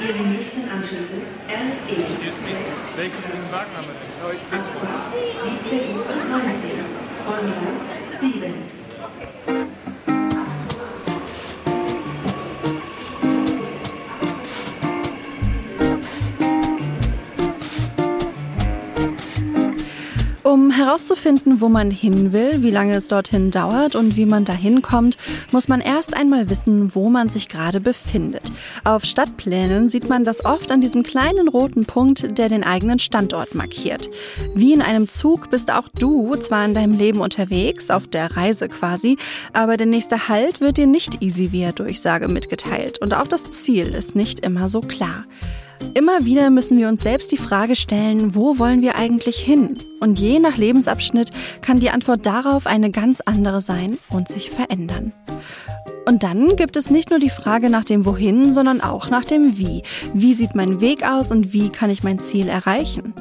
Ihre nächsten Anschlüsse RE. Excuse me, welchen Wagen haben wir denn? Oh, excuse me. Abfahrt ICU 19, Vollgas 7. herauszufinden, wo man hin will, wie lange es dorthin dauert und wie man dahin kommt, muss man erst einmal wissen, wo man sich gerade befindet. Auf Stadtplänen sieht man das oft an diesem kleinen roten Punkt, der den eigenen Standort markiert. Wie in einem Zug bist auch du zwar in deinem Leben unterwegs, auf der Reise quasi, aber der nächste Halt wird dir nicht easy via Durchsage mitgeteilt und auch das Ziel ist nicht immer so klar. Immer wieder müssen wir uns selbst die Frage stellen, wo wollen wir eigentlich hin? Und je nach Lebensabschnitt kann die Antwort darauf eine ganz andere sein und sich verändern. Und dann gibt es nicht nur die Frage nach dem Wohin, sondern auch nach dem Wie. Wie sieht mein Weg aus und wie kann ich mein Ziel erreichen?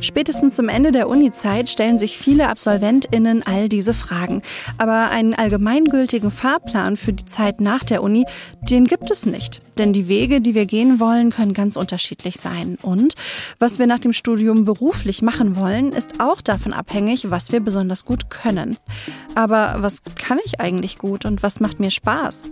Spätestens zum Ende der Uni-Zeit stellen sich viele AbsolventInnen all diese Fragen. Aber einen allgemeingültigen Fahrplan für die Zeit nach der Uni, den gibt es nicht. Denn die Wege, die wir gehen wollen, können ganz unterschiedlich sein. Und was wir nach dem Studium beruflich machen wollen, ist auch davon abhängig, was wir besonders gut können. Aber was kann ich eigentlich gut und was macht mir Spaß?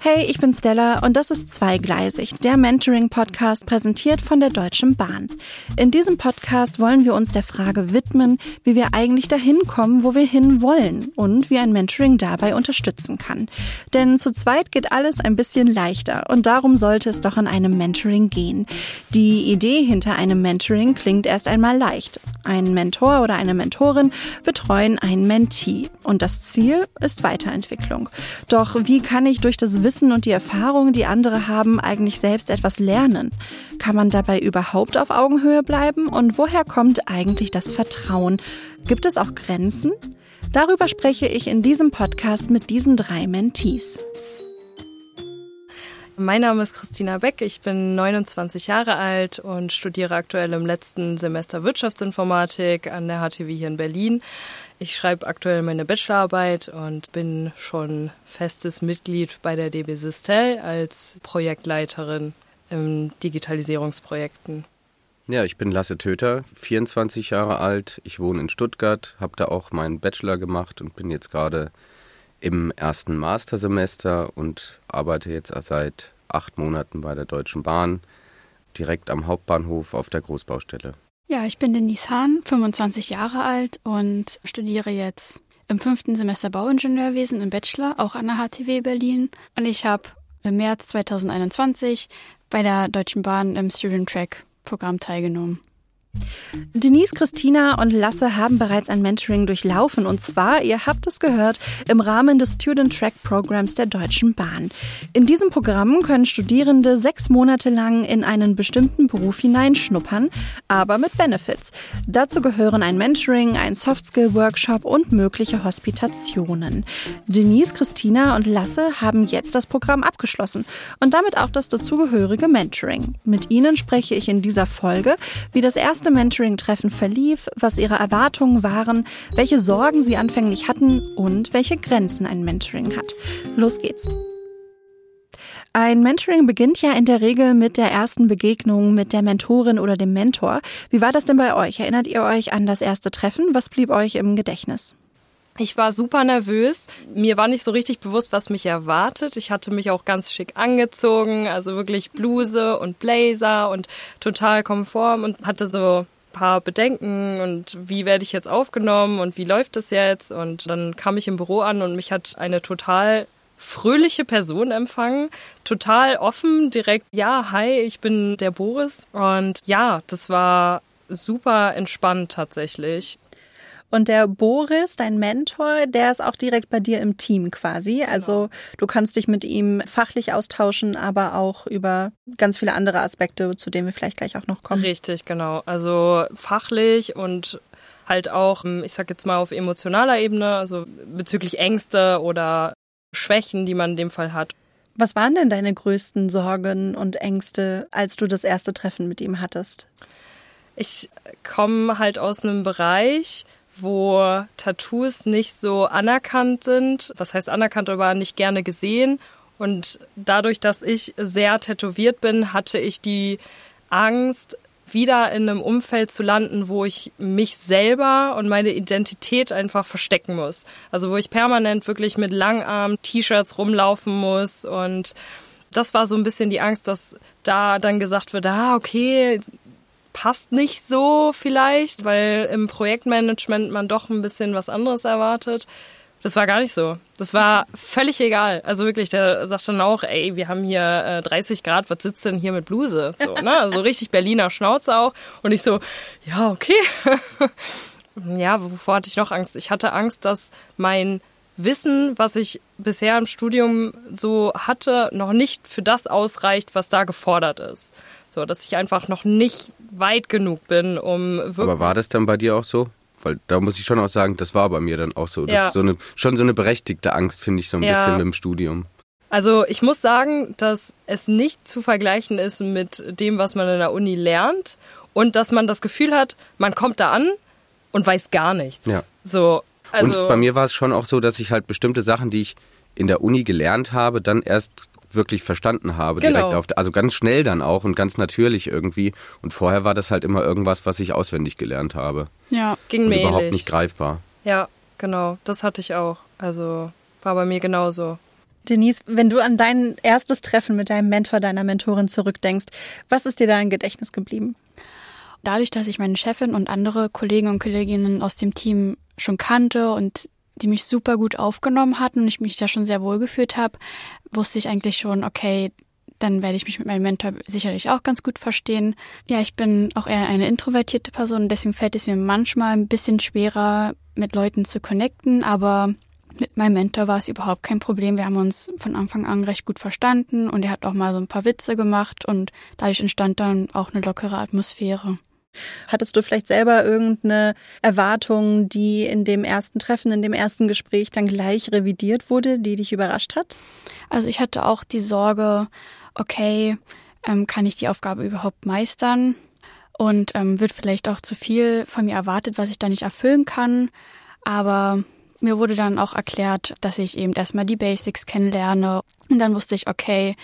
Hey, ich bin Stella und das ist Zweigleisig, der Mentoring-Podcast präsentiert von der Deutschen Bahn. In diesem Podcast wollen wir uns der Frage widmen, wie wir eigentlich dahin kommen, wo wir hin wollen und wie ein Mentoring dabei unterstützen kann. Denn zu zweit geht alles ein bisschen leichter und darum sollte es doch in einem Mentoring gehen. Die Idee hinter einem Mentoring klingt erst einmal leicht. Ein Mentor oder eine Mentorin betreuen einen Mentee und das Ziel ist Weiterentwicklung. Doch wie kann ich durch das Wissen und die Erfahrung, die andere haben, eigentlich selbst etwas lernen? Kann man dabei überhaupt auf Augenhöhe bleiben? Und woher kommt eigentlich das Vertrauen? Gibt es auch Grenzen? Darüber spreche ich in diesem Podcast mit diesen drei Mentees. Mein Name ist Christina Beck, ich bin 29 Jahre alt und studiere aktuell im letzten Semester Wirtschaftsinformatik an der HTW hier in Berlin. Ich schreibe aktuell meine Bachelorarbeit und bin schon festes Mitglied bei der DB Sistel als Projektleiterin in Digitalisierungsprojekten. Ja, ich bin Lasse Töter, 24 Jahre alt. Ich wohne in Stuttgart, habe da auch meinen Bachelor gemacht und bin jetzt gerade im ersten Mastersemester und arbeite jetzt seit acht Monaten bei der Deutschen Bahn, direkt am Hauptbahnhof auf der Großbaustelle. Ja, ich bin Denise Hahn, 25 Jahre alt und studiere jetzt im fünften Semester Bauingenieurwesen im Bachelor, auch an der HTW Berlin. Und ich habe im März 2021 bei der Deutschen Bahn im Student Track Programm teilgenommen. Denise, Christina und Lasse haben bereits ein Mentoring durchlaufen und zwar, ihr habt es gehört, im Rahmen des Student Track Programs der Deutschen Bahn. In diesem Programm können Studierende sechs Monate lang in einen bestimmten Beruf hineinschnuppern, aber mit Benefits. Dazu gehören ein Mentoring, ein Softskill-Workshop und mögliche Hospitationen. Denise, Christina und Lasse haben jetzt das Programm abgeschlossen und damit auch das dazugehörige Mentoring. Mit ihnen spreche ich in dieser Folge, wie das erste erste Mentoring-Treffen verlief, was ihre Erwartungen waren, welche Sorgen sie anfänglich hatten und welche Grenzen ein Mentoring hat. Los geht's. Ein Mentoring beginnt ja in der Regel mit der ersten Begegnung mit der Mentorin oder dem Mentor. Wie war das denn bei euch? Erinnert ihr euch an das erste Treffen? Was blieb euch im Gedächtnis? Ich war super nervös. Mir war nicht so richtig bewusst, was mich erwartet. Ich hatte mich auch ganz schick angezogen, also wirklich Bluse und Blazer und total konform und hatte so paar Bedenken und wie werde ich jetzt aufgenommen und wie läuft es jetzt? Und dann kam ich im Büro an und mich hat eine total fröhliche Person empfangen, total offen, direkt, ja, hi, ich bin der Boris. Und ja, das war super entspannt tatsächlich. Und der Boris, dein Mentor, der ist auch direkt bei dir im Team quasi. Also genau. du kannst dich mit ihm fachlich austauschen, aber auch über ganz viele andere Aspekte, zu denen wir vielleicht gleich auch noch kommen. Richtig, genau. Also fachlich und halt auch, ich sag jetzt mal auf emotionaler Ebene, also bezüglich Ängste oder Schwächen, die man in dem Fall hat. Was waren denn deine größten Sorgen und Ängste, als du das erste Treffen mit ihm hattest? Ich komme halt aus einem Bereich, wo Tattoos nicht so anerkannt sind. Was heißt anerkannt, aber nicht gerne gesehen. Und dadurch, dass ich sehr tätowiert bin, hatte ich die Angst, wieder in einem Umfeld zu landen, wo ich mich selber und meine Identität einfach verstecken muss. Also wo ich permanent wirklich mit Langarm-T-Shirts rumlaufen muss und das war so ein bisschen die Angst, dass da dann gesagt wird, ah, okay, passt nicht so vielleicht, weil im Projektmanagement man doch ein bisschen was anderes erwartet. Das war gar nicht so. Das war völlig egal. Also wirklich, der sagt dann auch, ey, wir haben hier äh, 30 Grad, was sitzt denn hier mit Bluse? So, ne? Also richtig Berliner Schnauze auch. Und ich so, ja, okay. ja, wovor hatte ich noch Angst? Ich hatte Angst, dass mein Wissen, was ich bisher im Studium so hatte, noch nicht für das ausreicht, was da gefordert ist. So, dass ich einfach noch nicht weit genug bin, um wirklich. Aber war das dann bei dir auch so? Weil da muss ich schon auch sagen, das war bei mir dann auch so. Das Ja. ist so eine, schon so eine berechtigte Angst, finde ich, so ein Ja. bisschen mit dem Studium. Also ich muss sagen, dass es nicht zu vergleichen ist mit dem, was man in der Uni lernt und dass man das Gefühl hat, man kommt da an und weiß gar nichts. Ja. So, also und bei mir war es schon auch so, dass ich halt bestimmte Sachen, die ich in der Uni gelernt habe, dann erst wirklich verstanden habe, Genau. direkt auf, also ganz schnell dann auch und ganz natürlich irgendwie. Und vorher war das halt immer irgendwas, was ich auswendig gelernt habe. Ja, ging Und mehlig. überhaupt nicht greifbar. Ja, genau, das hatte ich auch. Also war bei mir genauso. Denise, wenn du an dein erstes Treffen mit deinem Mentor, deiner Mentorin zurückdenkst, was ist dir da im Gedächtnis geblieben? Dadurch, dass ich meine Chefin und andere Kollegen und Kolleginnen aus dem Team schon kannte und die mich super gut aufgenommen hatten und ich mich da schon sehr wohl gefühlt habe, wusste ich eigentlich schon, okay, dann werde ich mich mit meinem Mentor sicherlich auch ganz gut verstehen. Ja, ich bin auch eher eine introvertierte Person, deswegen fällt es mir manchmal ein bisschen schwerer, mit Leuten zu connecten, aber mit meinem Mentor war es überhaupt kein Problem. Wir haben uns von Anfang an recht gut verstanden und er hat auch mal so ein paar Witze gemacht und dadurch entstand dann auch eine lockere Atmosphäre. Hattest du vielleicht selber irgendeine Erwartung, die in dem ersten Treffen, in dem ersten Gespräch dann gleich revidiert wurde, die dich überrascht hat? Also ich hatte auch die Sorge, okay, ähm, kann ich die Aufgabe überhaupt meistern? Und ähm, wird vielleicht auch zu viel von mir erwartet, was ich da nicht erfüllen kann. Aber mir wurde dann auch erklärt, dass ich eben erstmal die Basics kennenlerne. Und dann wusste ich, okay,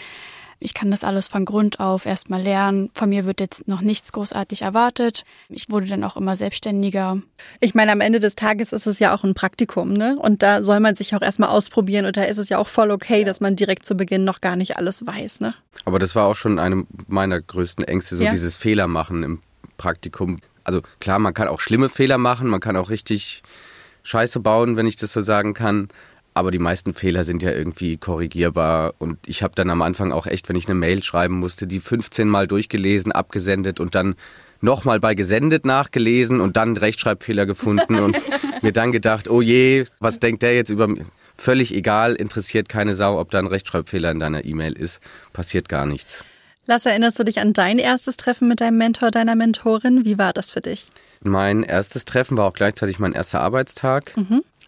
ich kann das alles von Grund auf erstmal lernen. Von mir wird jetzt noch nichts großartig erwartet. Ich wurde dann auch immer selbstständiger. Ich meine, am Ende des Tages ist es ja auch ein Praktikum, ne? Und da soll man sich auch erstmal ausprobieren und da ist es ja auch voll okay, dass man direkt zu Beginn noch gar nicht alles weiß, ne? Aber das war auch schon eine meiner größten Ängste, so Ja. dieses Fehler machen im Praktikum. Also klar, man kann auch schlimme Fehler machen, man kann auch richtig Scheiße bauen, wenn ich das so sagen kann. Aber die meisten Fehler sind ja irgendwie korrigierbar. Und ich habe dann am Anfang auch echt, wenn ich eine Mail schreiben musste, die 15 Mal durchgelesen, abgesendet und dann nochmal bei gesendet nachgelesen und dann Rechtschreibfehler gefunden und mir dann gedacht, oh je, was denkt der jetzt über mich? Völlig egal, interessiert keine Sau, ob da ein Rechtschreibfehler in deiner E-Mail ist. Passiert gar nichts. Lass, erinnerst du dich an dein erstes Treffen mit deinem Mentor, deiner Mentorin? Wie war das für dich? Mein erstes Treffen war auch gleichzeitig mein erster Arbeitstag.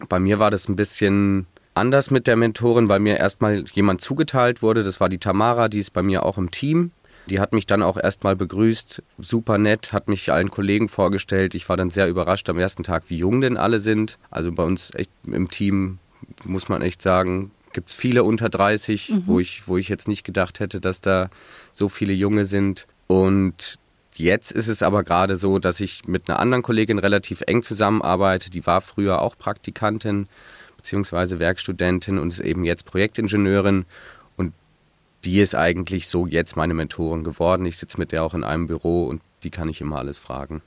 Bei mir war das ein bisschen anders mit der Mentorin, weil mir erstmal jemand zugeteilt wurde. Das war die Tamara, die ist bei mir auch im Team. Die hat mich dann auch erstmal begrüßt, super nett, hat mich allen Kollegen vorgestellt. Ich war dann sehr überrascht am ersten Tag, wie jung denn alle sind. Also bei uns echt im Team, muss man echt sagen, gibt es viele unter 30, wo, ich, wo ich jetzt nicht gedacht hätte, dass da so viele Junge sind. Und Jetzt ist es aber gerade so, dass ich mit einer anderen Kollegin relativ eng zusammenarbeite. Die war früher auch Praktikantin beziehungsweise Werkstudentin und ist eben jetzt Projektingenieurin. Und die ist eigentlich so jetzt meine Mentorin geworden. Ich sitze mit der auch in einem Büro und die kann ich immer alles fragen.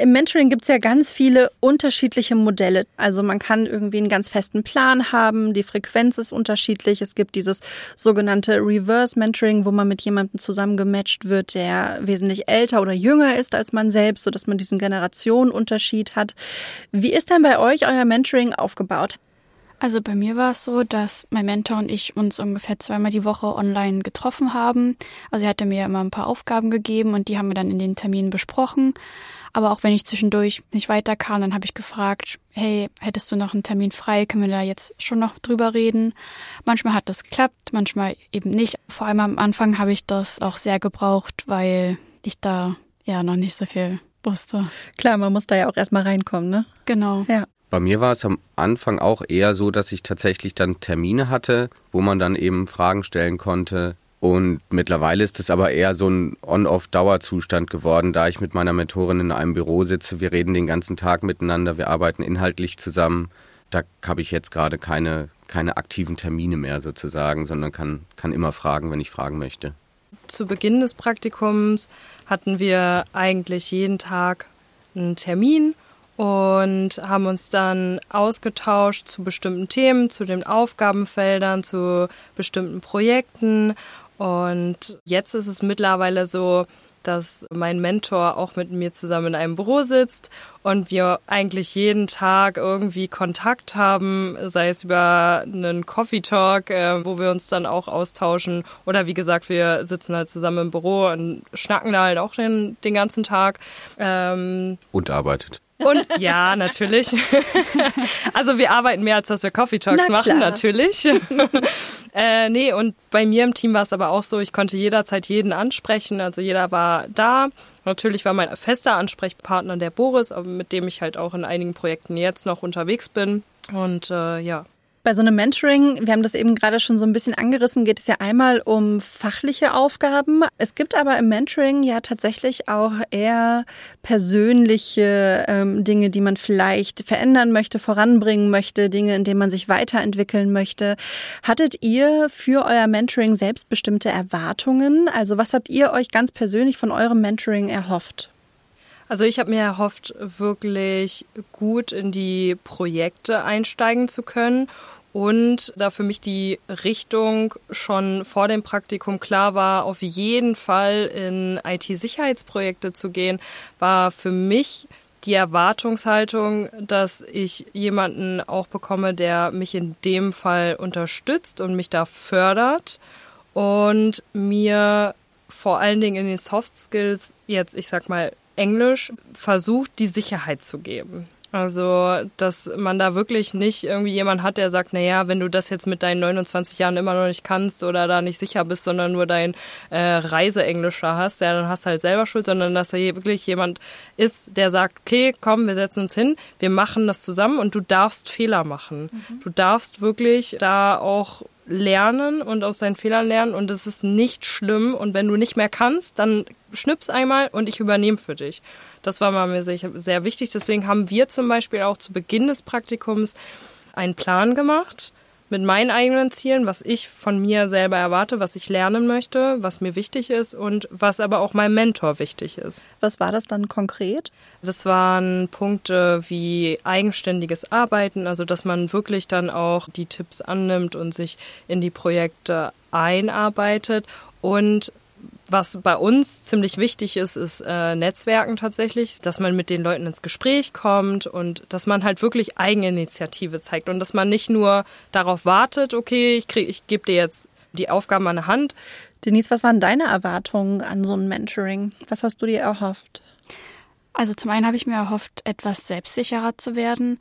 Im Mentoring gibt es ja ganz viele unterschiedliche Modelle. Also man kann irgendwie einen ganz festen Plan haben, die Frequenz ist unterschiedlich. Es gibt dieses sogenannte Reverse Mentoring, wo man mit jemandem zusammengematcht wird, der wesentlich älter oder jünger ist als man selbst, sodass man diesen Generationenunterschied hat. Wie ist denn bei euch euer Mentoring aufgebaut? Also bei mir war es so, dass mein Mentor und ich uns ungefähr zweimal die Woche online getroffen haben. Also er hatte mir immer ein paar Aufgaben gegeben und die haben wir dann in den Terminen besprochen. Aber auch wenn ich zwischendurch nicht weiterkam, dann habe ich gefragt, hey, hättest du noch einen Termin frei? Können wir da jetzt schon noch drüber reden? Manchmal hat das geklappt, manchmal eben nicht. Vor allem am Anfang habe ich das auch sehr gebraucht, weil ich da ja noch nicht so viel wusste. Klar, man muss da ja auch erstmal reinkommen, ne? Genau. Ja. Bei mir war es am Anfang auch eher so, dass ich tatsächlich dann Termine hatte, wo man dann eben Fragen stellen konnte. Und mittlerweile ist es aber eher so ein On-Off-Dauerzustand geworden, da ich mit meiner Mentorin in einem Büro sitze. Wir reden den ganzen Tag miteinander, wir arbeiten inhaltlich zusammen. Da habe ich jetzt gerade keine, keine aktiven Termine mehr sozusagen, sondern kann, kann immer fragen, wenn ich fragen möchte. Zu Beginn des Praktikums hatten wir eigentlich jeden Tag einen Termin und haben uns dann ausgetauscht zu bestimmten Themen, zu den Aufgabenfeldern, zu bestimmten Projekten. Und jetzt ist es mittlerweile so, dass mein Mentor auch mit mir zusammen in einem Büro sitzt und wir eigentlich jeden Tag irgendwie Kontakt haben, sei es über einen Coffee Talk, äh, wo wir uns dann auch austauschen oder wie gesagt, wir sitzen halt zusammen im Büro und schnacken da halt auch den, den ganzen Tag. Ähm, und arbeitet. Und ja, natürlich. also wir arbeiten mehr, als dass wir Coffee Talks machen, natürlich. äh, nee, und bei mir im Team war es aber auch so, ich konnte jederzeit jeden ansprechen. Also jeder war da. Natürlich war mein fester Ansprechpartner der Boris, mit dem ich halt auch in einigen Projekten jetzt noch unterwegs bin. Und äh, ja, bei so einem Mentoring, wir haben das eben gerade schon so ein bisschen angerissen, geht es ja einmal um fachliche Aufgaben. Es gibt aber im Mentoring ja tatsächlich auch eher persönliche ähm, Dinge, die man vielleicht verändern möchte, voranbringen möchte, Dinge, in denen man sich weiterentwickeln möchte. Hattet ihr für euer Mentoring selbstbestimmte Erwartungen? Also was habt ihr euch ganz persönlich von eurem Mentoring erhofft? Also ich habe mir erhofft, wirklich gut in die Projekte einsteigen zu können und da für mich die Richtung schon vor dem Praktikum klar war, auf jeden Fall in IT-Sicherheitsprojekte zu gehen, war für mich die Erwartungshaltung, dass ich jemanden auch bekomme, der mich in dem Fall unterstützt und mich da fördert und mir vor allen Dingen in den Soft Skills jetzt, ich sag mal, Englisch versucht, die Sicherheit zu geben. Also, dass man da wirklich nicht irgendwie jemand hat, der sagt, naja, wenn du das jetzt mit deinen 29 Jahren immer noch nicht kannst oder da nicht sicher bist, sondern nur dein äh, Reiseenglisch da hast, ja, dann hast du halt selber Schuld, sondern dass da wirklich jemand ist, der sagt, okay, komm, wir setzen uns hin, wir machen das zusammen und du darfst Fehler machen. Mhm. Du darfst wirklich da auch lernen und aus seinen Fehlern lernen und es ist nicht schlimm und wenn du nicht mehr kannst, dann schnips einmal und ich übernehme für dich. Das war mir sehr wichtig. Deswegen haben wir zum Beispiel auch zu Beginn des Praktikums einen Plan gemacht mit meinen eigenen Zielen, was ich von mir selber erwarte, was ich lernen möchte, was mir wichtig ist und was aber auch meinem Mentor wichtig ist. Was war das dann konkret? Das waren Punkte wie eigenständiges Arbeiten, also dass man wirklich dann auch die Tipps annimmt und sich in die Projekte einarbeitet und was bei uns ziemlich wichtig ist, ist äh, Netzwerken tatsächlich, dass man mit den Leuten ins Gespräch kommt und dass man halt wirklich Eigeninitiative zeigt und dass man nicht nur darauf wartet, okay, ich krieg, ich gebe dir jetzt die Aufgaben an der Hand. Denise, was waren deine Erwartungen an so ein Mentoring? Was hast du dir erhofft? Also zum einen habe ich mir erhofft, etwas selbstsicherer zu werden.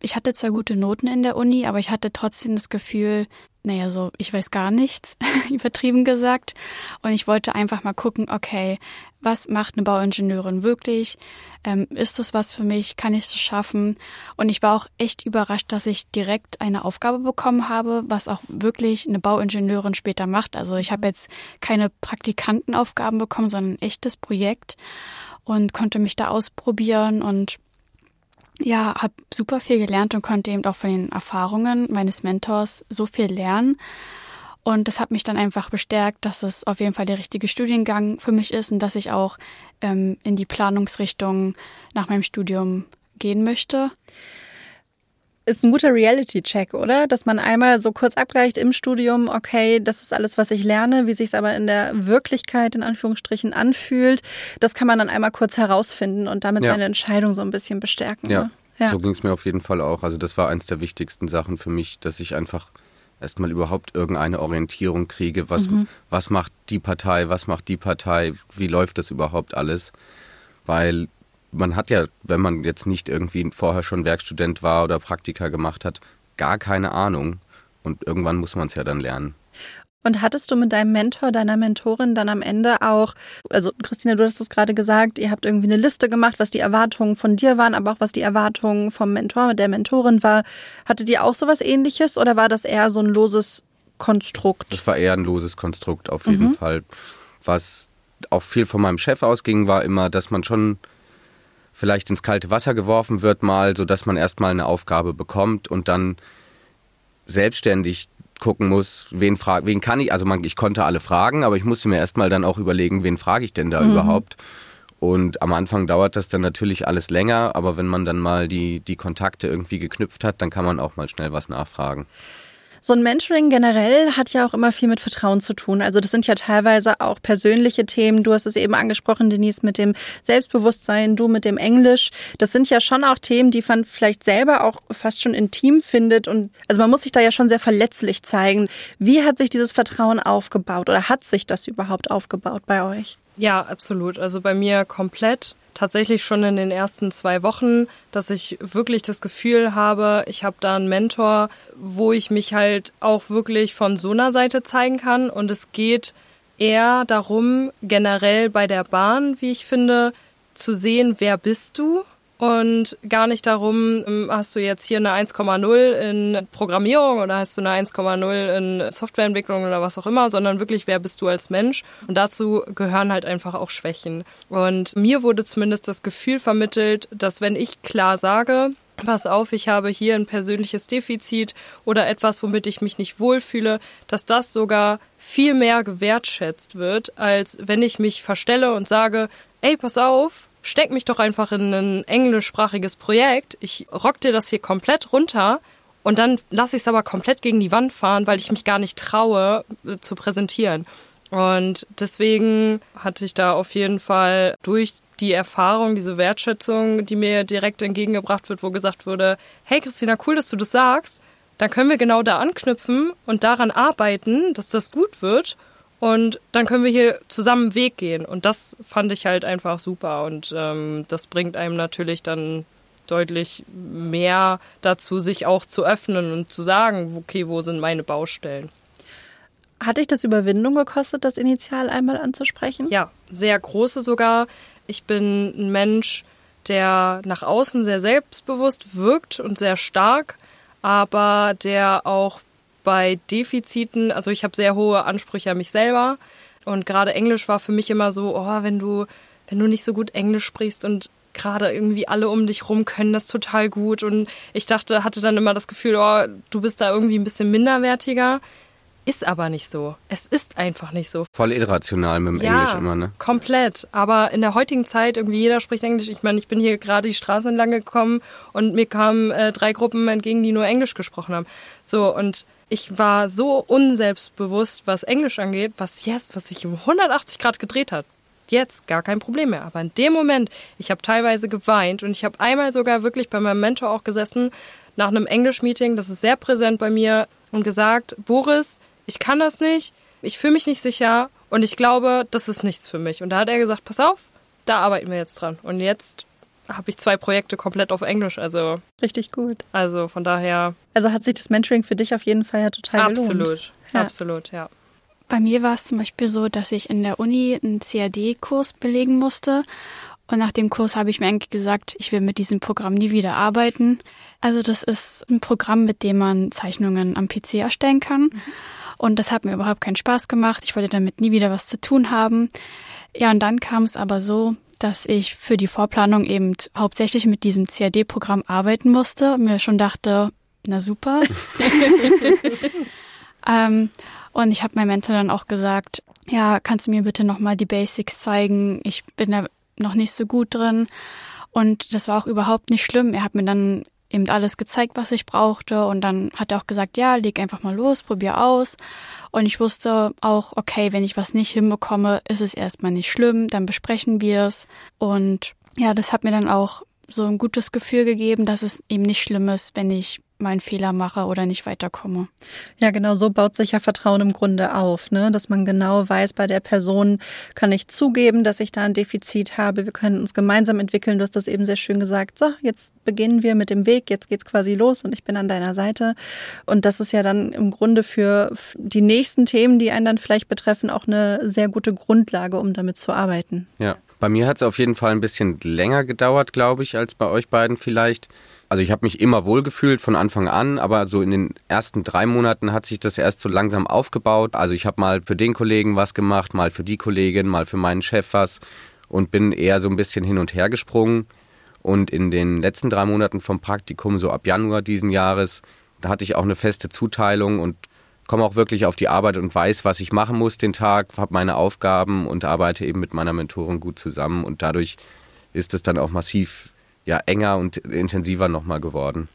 Ich hatte zwar gute Noten in der Uni, aber ich hatte trotzdem das Gefühl, naja, so, ich weiß gar nichts, übertrieben gesagt. Und ich wollte einfach mal gucken, okay, was macht eine Bauingenieurin wirklich? Ähm, ist das was für mich? Kann ich es schaffen? Und ich war auch echt überrascht, dass ich direkt eine Aufgabe bekommen habe, was auch wirklich eine Bauingenieurin später macht. Also ich habe jetzt keine Praktikantenaufgaben bekommen, sondern ein echtes Projekt und konnte mich da ausprobieren und ja, habe super viel gelernt und konnte eben auch von den Erfahrungen meines Mentors so viel lernen. Und das hat mich dann einfach bestärkt, dass es auf jeden Fall der richtige Studiengang für mich ist und dass ich auch ähm, in die Planungsrichtung nach meinem Studium gehen möchte ist ein guter Reality-Check, oder? Dass man einmal so kurz abgleicht im Studium, okay, das ist alles, was ich lerne, wie sich es aber in der Wirklichkeit in Anführungsstrichen anfühlt. Das kann man dann einmal kurz herausfinden und damit ja. seine Entscheidung so ein bisschen bestärken. Ja, ne? ja. so ging es mir auf jeden Fall auch. Also das war eins der wichtigsten Sachen für mich, dass ich einfach erstmal überhaupt irgendeine Orientierung kriege, was, mhm. was macht die Partei, was macht die Partei, wie läuft das überhaupt alles. Weil man hat ja, wenn man jetzt nicht irgendwie vorher schon Werkstudent war oder Praktika gemacht hat, gar keine Ahnung. Und irgendwann muss man es ja dann lernen. Und hattest du mit deinem Mentor, deiner Mentorin dann am Ende auch, also Christina, du hast es gerade gesagt, ihr habt irgendwie eine Liste gemacht, was die Erwartungen von dir waren, aber auch was die Erwartungen vom Mentor, der Mentorin war. Hattet ihr auch sowas ähnliches oder war das eher so ein loses Konstrukt? Das war eher ein loses Konstrukt auf jeden mhm. Fall. Was auch viel von meinem Chef ausging, war immer, dass man schon vielleicht ins kalte Wasser geworfen wird mal, sodass man erstmal eine Aufgabe bekommt und dann selbstständig gucken muss, wen frag, wen kann ich, also man, ich konnte alle fragen, aber ich musste mir erstmal dann auch überlegen, wen frage ich denn da mhm. überhaupt. Und am Anfang dauert das dann natürlich alles länger, aber wenn man dann mal die, die Kontakte irgendwie geknüpft hat, dann kann man auch mal schnell was nachfragen. So ein Mentoring generell hat ja auch immer viel mit Vertrauen zu tun. Also das sind ja teilweise auch persönliche Themen. Du hast es eben angesprochen, Denise, mit dem Selbstbewusstsein, du mit dem Englisch. Das sind ja schon auch Themen, die man vielleicht selber auch fast schon intim findet. Und also man muss sich da ja schon sehr verletzlich zeigen. Wie hat sich dieses Vertrauen aufgebaut oder hat sich das überhaupt aufgebaut bei euch? Ja, absolut. Also bei mir komplett tatsächlich schon in den ersten zwei Wochen, dass ich wirklich das Gefühl habe, ich habe da einen Mentor, wo ich mich halt auch wirklich von so einer Seite zeigen kann. Und es geht eher darum, generell bei der Bahn, wie ich finde, zu sehen, wer bist du und gar nicht darum, ähm, hast du jetzt hier eine 1,0 in Programmierung oder hast du eine 1,0 in Softwareentwicklung oder was auch immer, sondern wirklich, wer bist du als Mensch? Und dazu gehören halt einfach auch Schwächen. Und mir wurde zumindest das Gefühl vermittelt, dass wenn ich klar sage, pass auf, ich habe hier ein persönliches Defizit oder etwas, womit ich mich nicht wohlfühle, dass das sogar viel mehr gewertschätzt wird, als wenn ich mich verstelle und sage, ey, pass auf, steck mich doch einfach in ein englischsprachiges Projekt. Ich rock dir das hier komplett runter und dann lasse ich es aber komplett gegen die Wand fahren, weil ich mich gar nicht traue äh, zu präsentieren. Und deswegen hatte ich da auf jeden Fall durch die Erfahrung, diese Wertschätzung, die mir direkt entgegengebracht wird, wo gesagt wurde, hey Christina, cool, dass du das sagst, dann können wir genau da anknüpfen und daran arbeiten, dass das gut wird und dann können wir hier zusammen einen Weg gehen. Und das fand ich halt einfach super. Und ähm, das bringt einem natürlich dann deutlich mehr dazu, sich auch zu öffnen und zu sagen, okay, wo sind meine Baustellen. Hat dich das Überwindung gekostet, das initial einmal anzusprechen? Ja, sehr große sogar. Ich bin ein Mensch, der nach außen sehr selbstbewusst wirkt und sehr stark, aber der auch bei Defiziten, also ich habe sehr hohe Ansprüche an mich selber und gerade Englisch war für mich immer so, oh, wenn du wenn du nicht so gut Englisch sprichst und gerade irgendwie alle um dich rum können das total gut und ich dachte, hatte dann immer das Gefühl, oh, du bist da irgendwie ein bisschen minderwertiger. Ist aber nicht so. Es ist einfach nicht so. Voll irrational mit dem ja, Englisch immer, ne? Komplett. Aber in der heutigen Zeit, irgendwie jeder spricht Englisch. Ich meine, ich bin hier gerade die Straße entlang gekommen und mir kamen äh, drei Gruppen entgegen, die nur Englisch gesprochen haben. So, und ich war so unselbstbewusst, was Englisch angeht, was jetzt, was sich um 180 Grad gedreht hat. Jetzt gar kein Problem mehr. Aber in dem Moment, ich habe teilweise geweint und ich habe einmal sogar wirklich bei meinem Mentor auch gesessen, nach einem Englisch-Meeting, das ist sehr präsent bei mir, und gesagt, Boris, ich kann das nicht, ich fühle mich nicht sicher und ich glaube, das ist nichts für mich. Und da hat er gesagt, pass auf, da arbeiten wir jetzt dran. Und jetzt habe ich zwei Projekte komplett auf Englisch. Also richtig gut. Also von daher. Also hat sich das Mentoring für dich auf jeden Fall ja total absolut, gelohnt. Absolut, ja. absolut, ja. Bei mir war es zum Beispiel so, dass ich in der Uni einen CAD-Kurs belegen musste. Und nach dem Kurs habe ich mir eigentlich gesagt, ich will mit diesem Programm nie wieder arbeiten. Also das ist ein Programm, mit dem man Zeichnungen am PC erstellen kann. Mhm. Und das hat mir überhaupt keinen Spaß gemacht. Ich wollte damit nie wieder was zu tun haben. Ja, und dann kam es aber so, dass ich für die Vorplanung eben hauptsächlich mit diesem CAD-Programm arbeiten musste und mir schon dachte, na super. ähm, und ich habe meinem Mentor dann auch gesagt, ja, kannst du mir bitte nochmal die Basics zeigen? Ich bin da noch nicht so gut drin. Und das war auch überhaupt nicht schlimm. Er hat mir dann eben alles gezeigt, was ich brauchte. Und dann hat er auch gesagt, ja, leg einfach mal los, probier aus. Und ich wusste auch, okay, wenn ich was nicht hinbekomme, ist es erstmal nicht schlimm, dann besprechen wir es. Und ja, das hat mir dann auch so ein gutes Gefühl gegeben, dass es eben nicht schlimm ist, wenn ich mal einen Fehler mache oder nicht weiterkomme. Ja, genau so baut sich ja Vertrauen im Grunde auf, ne? dass man genau weiß, bei der Person kann ich zugeben, dass ich da ein Defizit habe. Wir können uns gemeinsam entwickeln. Du hast das eben sehr schön gesagt. So, jetzt beginnen wir mit dem Weg, jetzt geht's quasi los und ich bin an deiner Seite. Und das ist ja dann im Grunde für die nächsten Themen, die einen dann vielleicht betreffen, auch eine sehr gute Grundlage, um damit zu arbeiten. Ja, bei mir hat es auf jeden Fall ein bisschen länger gedauert, glaube ich, als bei euch beiden vielleicht. Also ich habe mich immer wohlgefühlt von Anfang an, aber so in den ersten drei Monaten hat sich das erst so langsam aufgebaut. Also ich habe mal für den Kollegen was gemacht, mal für die Kollegin, mal für meinen Chef was und bin eher so ein bisschen hin und her gesprungen. Und in den letzten drei Monaten vom Praktikum, so ab Januar diesen Jahres, da hatte ich auch eine feste Zuteilung und komme auch wirklich auf die Arbeit und weiß, was ich machen muss den Tag, habe meine Aufgaben und arbeite eben mit meiner Mentorin gut zusammen und dadurch ist es dann auch massiv ja, enger und intensiver nochmal geworden.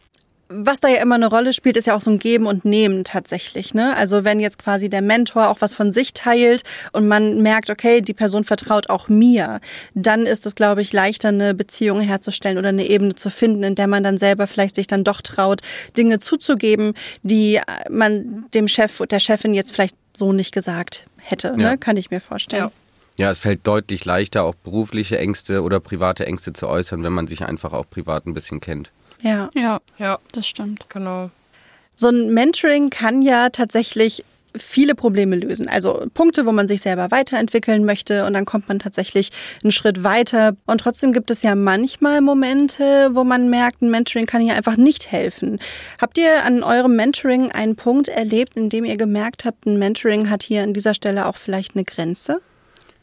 Was da ja immer eine Rolle spielt, ist ja auch so ein Geben und Nehmen tatsächlich. Ne? Also wenn jetzt quasi der Mentor auch was von sich teilt und man merkt, okay, die Person vertraut auch mir, dann ist es, glaube ich, leichter, eine Beziehung herzustellen oder eine Ebene zu finden, in der man dann selber vielleicht sich dann doch traut, Dinge zuzugeben, die man dem Chef oder der Chefin jetzt vielleicht so nicht gesagt hätte. Ne? Ja. Kann ich mir vorstellen. Ja. Ja, es fällt deutlich leichter, auch berufliche Ängste oder private Ängste zu äußern, wenn man sich einfach auch privat ein bisschen kennt. Ja, ja, ja, das stimmt. Genau. So ein Mentoring kann ja tatsächlich viele Probleme lösen. Also Punkte, wo man sich selber weiterentwickeln möchte und dann kommt man tatsächlich einen Schritt weiter. Und trotzdem gibt es ja manchmal Momente, wo man merkt, ein Mentoring kann hier einfach nicht helfen. Habt ihr an eurem Mentoring einen Punkt erlebt, in dem ihr gemerkt habt, ein Mentoring hat hier an dieser Stelle auch vielleicht eine Grenze?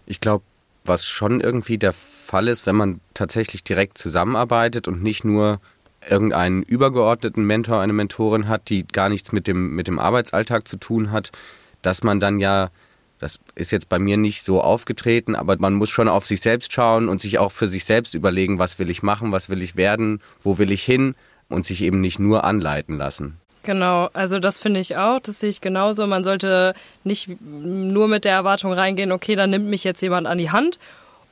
Ich glaube, was schon irgendwie der Fall ist, wenn man tatsächlich direkt zusammenarbeitet und nicht nur irgendeinen übergeordneten Mentor, eine Mentorin hat, die gar nichts mit dem, mit dem Arbeitsalltag zu tun hat, dass man dann ja, das ist jetzt bei mir nicht so aufgetreten, aber man muss schon auf sich selbst schauen und sich auch für sich selbst überlegen, was will ich machen, was will ich werden, wo will ich hin und sich eben nicht nur anleiten lassen. Genau, also das finde ich auch, das sehe ich genauso. Man sollte nicht nur mit der Erwartung reingehen, okay, dann nimmt mich jetzt jemand an die Hand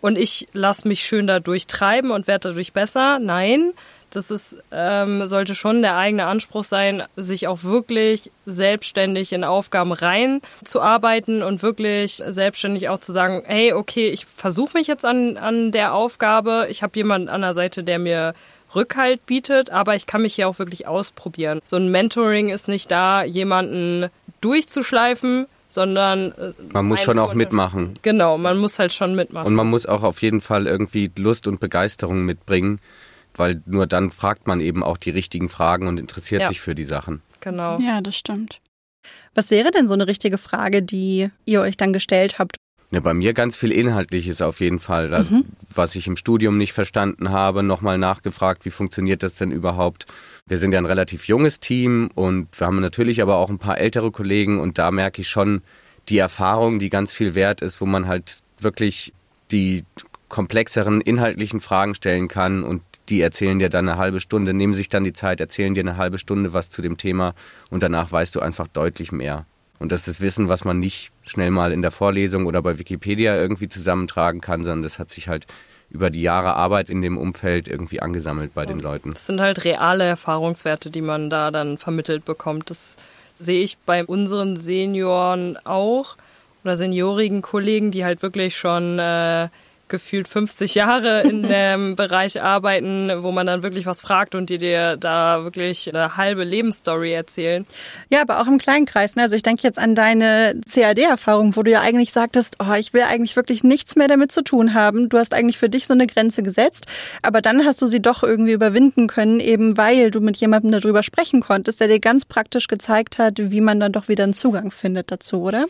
und ich lasse mich schön dadurch treiben und werde dadurch besser. Nein, das ist, ähm, sollte schon der eigene Anspruch sein, sich auch wirklich selbstständig in Aufgaben reinzuarbeiten und wirklich selbstständig auch zu sagen, hey, okay, ich versuche mich jetzt an, an der Aufgabe. Ich habe jemanden an der Seite, der mir Rückhalt bietet, aber ich kann mich hier auch wirklich ausprobieren. So ein Mentoring ist nicht da, jemanden durchzuschleifen, sondern äh, man muss schon auch mitmachen. Genau, man muss halt schon mitmachen. Und man muss auch auf jeden Fall irgendwie Lust und Begeisterung mitbringen weil nur dann fragt man eben auch die richtigen Fragen und interessiert ja. sich für die Sachen. Genau. Ja, das stimmt. Was wäre denn so eine richtige Frage, die ihr euch dann gestellt habt? Ja, bei mir ganz viel Inhaltliches auf jeden Fall. Also, mhm. Was ich im Studium nicht verstanden habe, nochmal nachgefragt, wie funktioniert das denn überhaupt? Wir sind ja ein relativ junges Team und wir haben natürlich aber auch ein paar ältere Kollegen und da merke ich schon die Erfahrung, die ganz viel wert ist, wo man halt wirklich die komplexeren inhaltlichen Fragen stellen kann und die erzählen dir dann eine halbe Stunde, nehmen sich dann die Zeit, erzählen dir eine halbe Stunde was zu dem Thema und danach weißt du einfach deutlich mehr. Und das ist Wissen, was man nicht schnell mal in der Vorlesung oder bei Wikipedia irgendwie zusammentragen kann, sondern das hat sich halt über die Jahre Arbeit in dem Umfeld irgendwie angesammelt bei den Leuten. Das sind halt reale Erfahrungswerte, die man da dann vermittelt bekommt. Das sehe ich bei unseren Senioren auch oder seniorigen Kollegen, die halt wirklich schon äh, gefühlt 50 Jahre in dem Bereich arbeiten, wo man dann wirklich was fragt und die dir da wirklich eine halbe Lebensstory erzählen. Ja, aber auch im Kleinkreis. Ne? Also ich denke jetzt an deine CAD-Erfahrung, wo du ja eigentlich sagtest, oh, ich will eigentlich wirklich nichts mehr damit zu tun haben. Du hast eigentlich für dich so eine Grenze gesetzt, aber dann hast du sie doch irgendwie überwinden können, eben weil du mit jemandem darüber sprechen konntest, der dir ganz praktisch gezeigt hat, wie man dann doch wieder einen Zugang findet dazu, oder?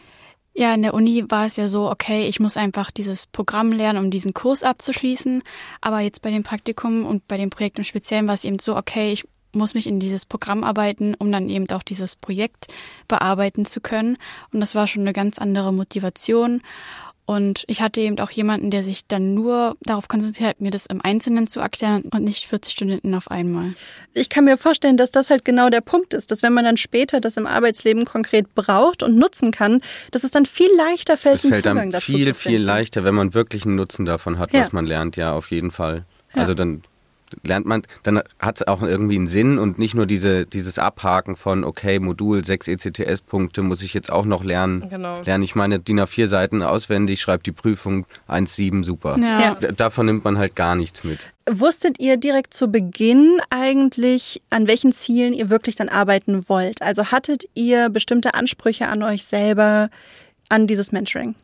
Ja, in der Uni war es ja so, okay, ich muss einfach dieses Programm lernen, um diesen Kurs abzuschließen. Aber jetzt bei dem Praktikum und bei dem Projekt im Speziellen war es eben so, okay, ich muss mich in dieses Programm arbeiten, um dann eben auch dieses Projekt bearbeiten zu können. Und das war schon eine ganz andere Motivation. Und ich hatte eben auch jemanden, der sich dann nur darauf konzentriert, mir das im Einzelnen zu erklären und nicht 40 Stunden auf einmal. Ich kann mir vorstellen, dass das halt genau der Punkt ist, dass wenn man dann später das im Arbeitsleben konkret braucht und nutzen kann, dass es dann viel leichter fällt, es fällt einen Zugang dazu viel, zu finden. viel leichter, wenn man wirklich einen Nutzen davon hat, ja. was man lernt, ja, auf jeden Fall. Ja. Also dann lernt man, dann hat es auch irgendwie einen Sinn und nicht nur diese, dieses Abhaken von, okay, Modul 6 ECTS-Punkte muss ich jetzt auch noch lernen. Genau. Lerne ich meine DIN A4 Seiten auswendig, schreibe die Prüfung 1,7, super. Ja. D- Davon nimmt man halt gar nichts mit. Wusstet ihr direkt zu Beginn eigentlich, an welchen Zielen ihr wirklich dann arbeiten wollt? Also hattet ihr bestimmte Ansprüche an euch selber, an dieses Mentoring?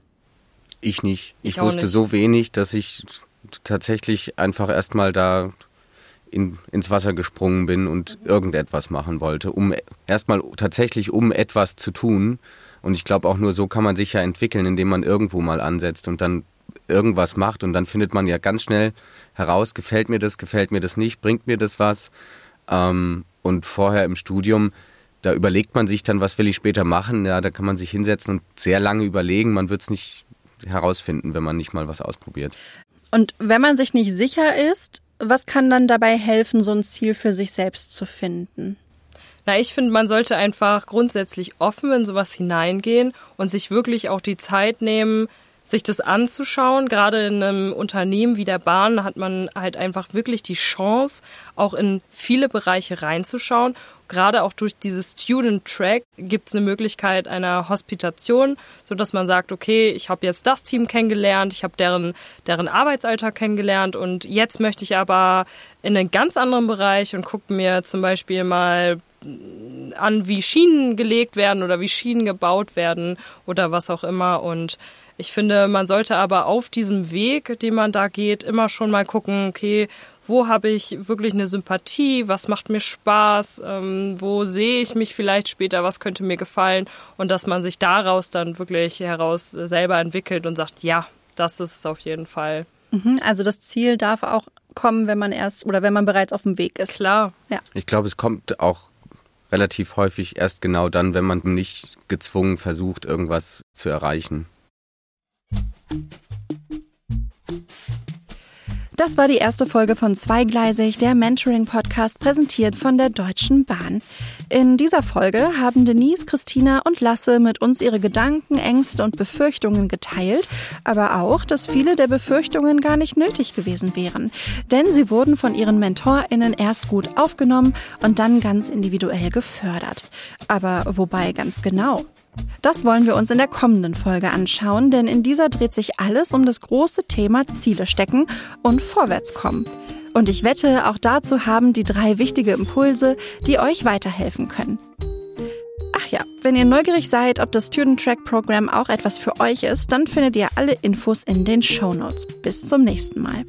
Ich nicht. Ich, Ich wusste nicht. so wenig, dass ich tatsächlich einfach erstmal da in, ins Wasser gesprungen bin und irgendetwas machen wollte, um erstmal tatsächlich um etwas zu tun. Und ich glaube auch nur so kann man sich ja entwickeln, indem man irgendwo mal ansetzt und dann irgendwas macht und dann findet man ja ganz schnell heraus, gefällt mir das, gefällt mir das nicht, bringt mir das was. Ähm, und vorher im Studium, da überlegt man sich dann, was will ich später machen. Ja, da kann man sich hinsetzen und sehr lange überlegen. Man wird es nicht herausfinden, wenn man nicht mal was ausprobiert. Und wenn man sich nicht sicher ist, was kann dann dabei helfen, so ein Ziel für sich selbst zu finden? Na, ich finde, man sollte einfach grundsätzlich offen in sowas hineingehen und sich wirklich auch die Zeit nehmen, sich das anzuschauen. Gerade in einem Unternehmen wie der Bahn hat man halt einfach wirklich die Chance, auch in viele Bereiche reinzuschauen. Gerade auch durch dieses Student Track gibt es eine Möglichkeit einer Hospitation, so dass man sagt, okay, ich habe jetzt das Team kennengelernt, ich habe deren deren Arbeitsalltag kennengelernt und jetzt möchte ich aber in einen ganz anderen Bereich und gucke mir zum Beispiel mal an, wie Schienen gelegt werden oder wie Schienen gebaut werden oder was auch immer. Und ich finde, man sollte aber auf diesem Weg, den man da geht, immer schon mal gucken, okay, wo habe ich wirklich eine Sympathie, was macht mir Spaß, ähm, wo sehe ich mich vielleicht später, was könnte mir gefallen und dass man sich daraus dann wirklich heraus selber entwickelt und sagt, ja, das ist es auf jeden Fall. Mhm, Also das Ziel darf auch kommen, wenn man erst oder wenn man bereits auf dem Weg ist. Klar. Ich glaube, es kommt auch relativ häufig erst genau dann, wenn man nicht gezwungen versucht, irgendwas zu erreichen. Das war die erste Folge von Zweigleisig, der Mentoring-Podcast, präsentiert von der Deutschen Bahn. In dieser Folge haben Denise, Christina und Lasse mit uns ihre Gedanken, Ängste und Befürchtungen geteilt, aber auch, dass viele der Befürchtungen gar nicht nötig gewesen wären. Denn sie wurden von ihren MentorInnen erst gut aufgenommen und dann ganz individuell gefördert. Aber wobei ganz genau? Das wollen wir uns in der kommenden Folge anschauen, denn in dieser dreht sich alles um das große Thema Ziele stecken und vorwärtskommen. Und ich wette, auch dazu haben die drei wichtige Impulse, die euch weiterhelfen können. Ach ja, wenn ihr neugierig seid, ob das Student Track Programm auch etwas für euch ist, dann findet ihr alle Infos in den Show Notes. Bis zum nächsten Mal.